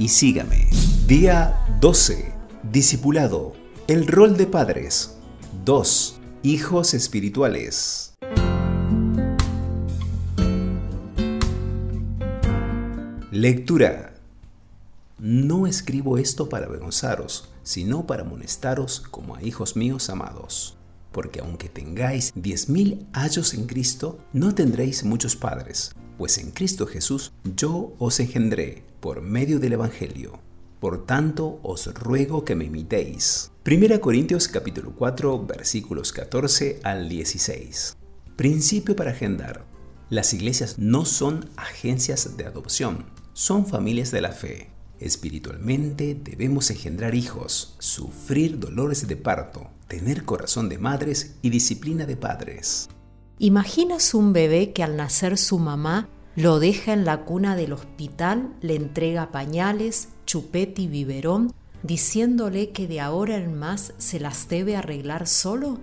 y sígame. Día 12. Discipulado. El rol de padres. 2. Hijos espirituales. Lectura. No escribo esto para avergonzaros, sino para amonestaros como a hijos míos amados. Porque aunque tengáis diez mil años en Cristo, no tendréis muchos padres, pues en Cristo Jesús yo os engendré por medio del Evangelio. Por tanto, os ruego que me imitéis. 1 Corintios capítulo 4 versículos 14 al 16. Principio para agendar. Las iglesias no son agencias de adopción, son familias de la fe. Espiritualmente debemos engendrar hijos, sufrir dolores de parto, tener corazón de madres y disciplina de padres. ¿Imaginas un bebé que al nacer su mamá lo deja en la cuna del hospital, le entrega pañales, chupete y biberón, diciéndole que de ahora en más se las debe arreglar solo?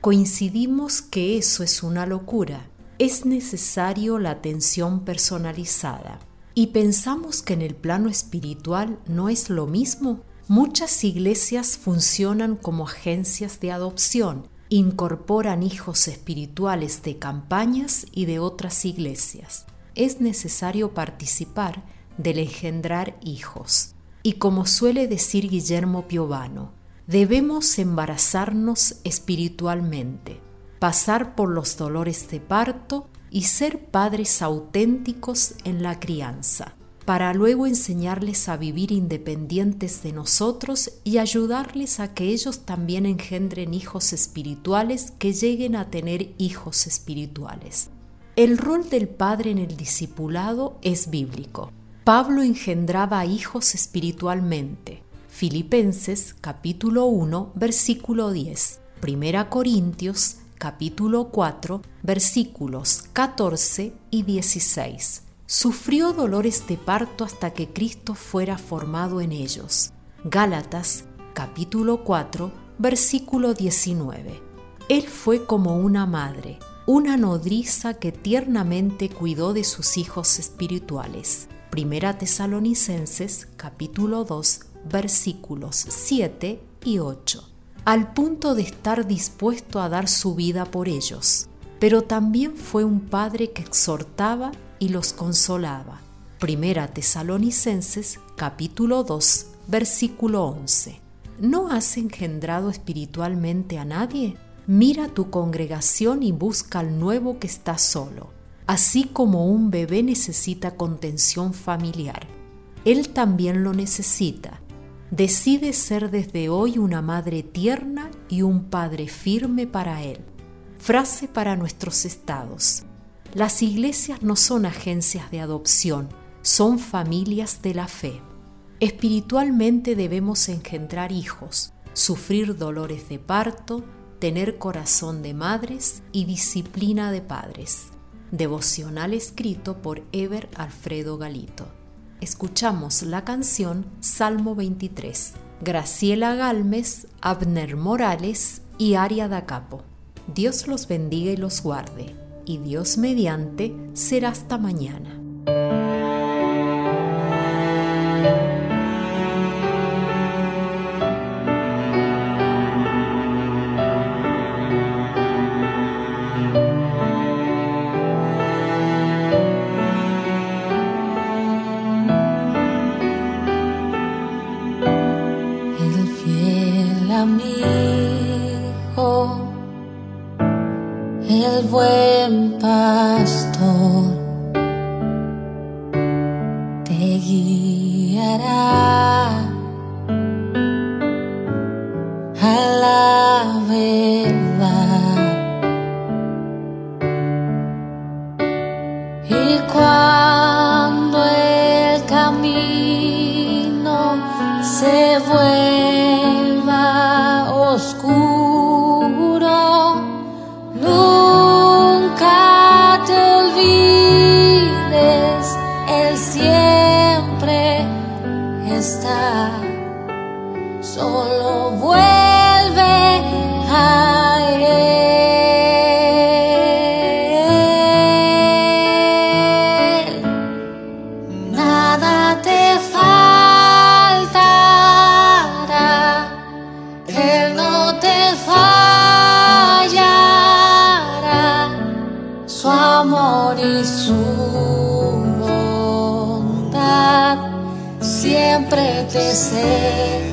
Coincidimos que eso es una locura. Es necesario la atención personalizada. Y pensamos que en el plano espiritual no es lo mismo. Muchas iglesias funcionan como agencias de adopción incorporan hijos espirituales de campañas y de otras iglesias. Es necesario participar del engendrar hijos. Y como suele decir Guillermo Piovano, debemos embarazarnos espiritualmente, pasar por los dolores de parto y ser padres auténticos en la crianza para luego enseñarles a vivir independientes de nosotros y ayudarles a que ellos también engendren hijos espirituales que lleguen a tener hijos espirituales. El rol del padre en el discipulado es bíblico. Pablo engendraba hijos espiritualmente. Filipenses capítulo 1 versículo 10. Primera Corintios capítulo 4 versículos 14 y 16 sufrió dolores de parto hasta que Cristo fuera formado en ellos. Gálatas capítulo 4 versículo 19. Él fue como una madre, una nodriza que tiernamente cuidó de sus hijos espirituales. Primera Tesalonicenses capítulo 2 versículos 7 y 8. Al punto de estar dispuesto a dar su vida por ellos. Pero también fue un padre que exhortaba y los consolaba. Primera Tesalonicenses capítulo 2 versículo 11. ¿No has engendrado espiritualmente a nadie? Mira tu congregación y busca al nuevo que está solo, así como un bebé necesita contención familiar. Él también lo necesita. Decide ser desde hoy una madre tierna y un padre firme para él. Frase para nuestros estados. Las iglesias no son agencias de adopción, son familias de la fe. Espiritualmente debemos engendrar hijos, sufrir dolores de parto, tener corazón de madres y disciplina de padres. Devocional escrito por Ever Alfredo Galito. Escuchamos la canción Salmo 23. Graciela Galmes, Abner Morales y Aria da Capo. Dios los bendiga y los guarde y Dios mediante será hasta mañana. Amigo el buen pastor siempre te seguiré.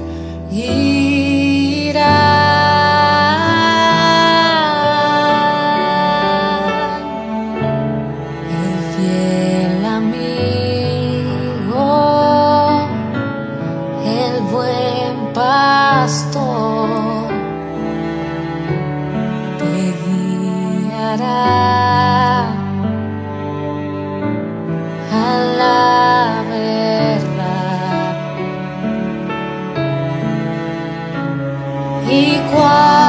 equal.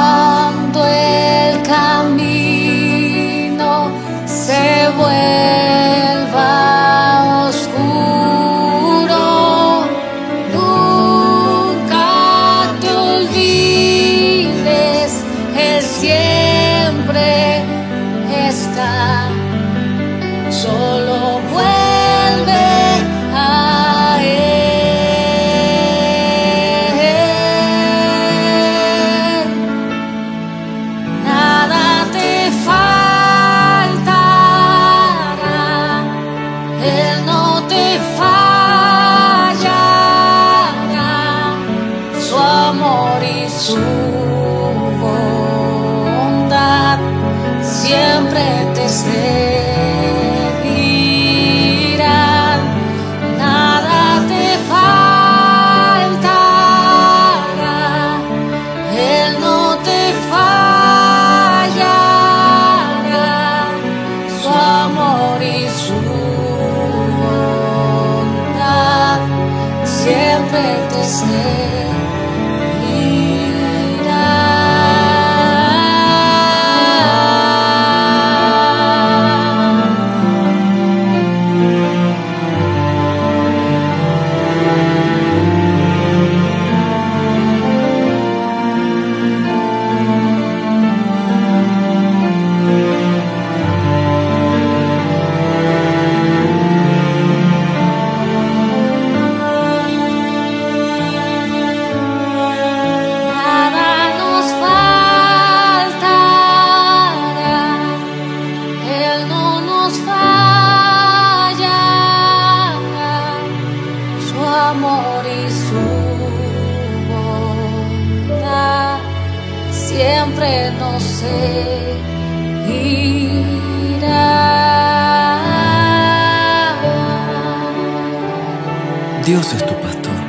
say siempre no irá. Dios es tu pastor.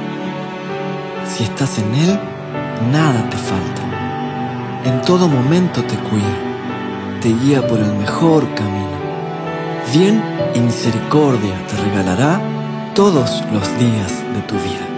Si estás en Él, nada te falta. En todo momento te cuida, te guía por el mejor camino. Bien y misericordia te regalará todos los días de tu vida.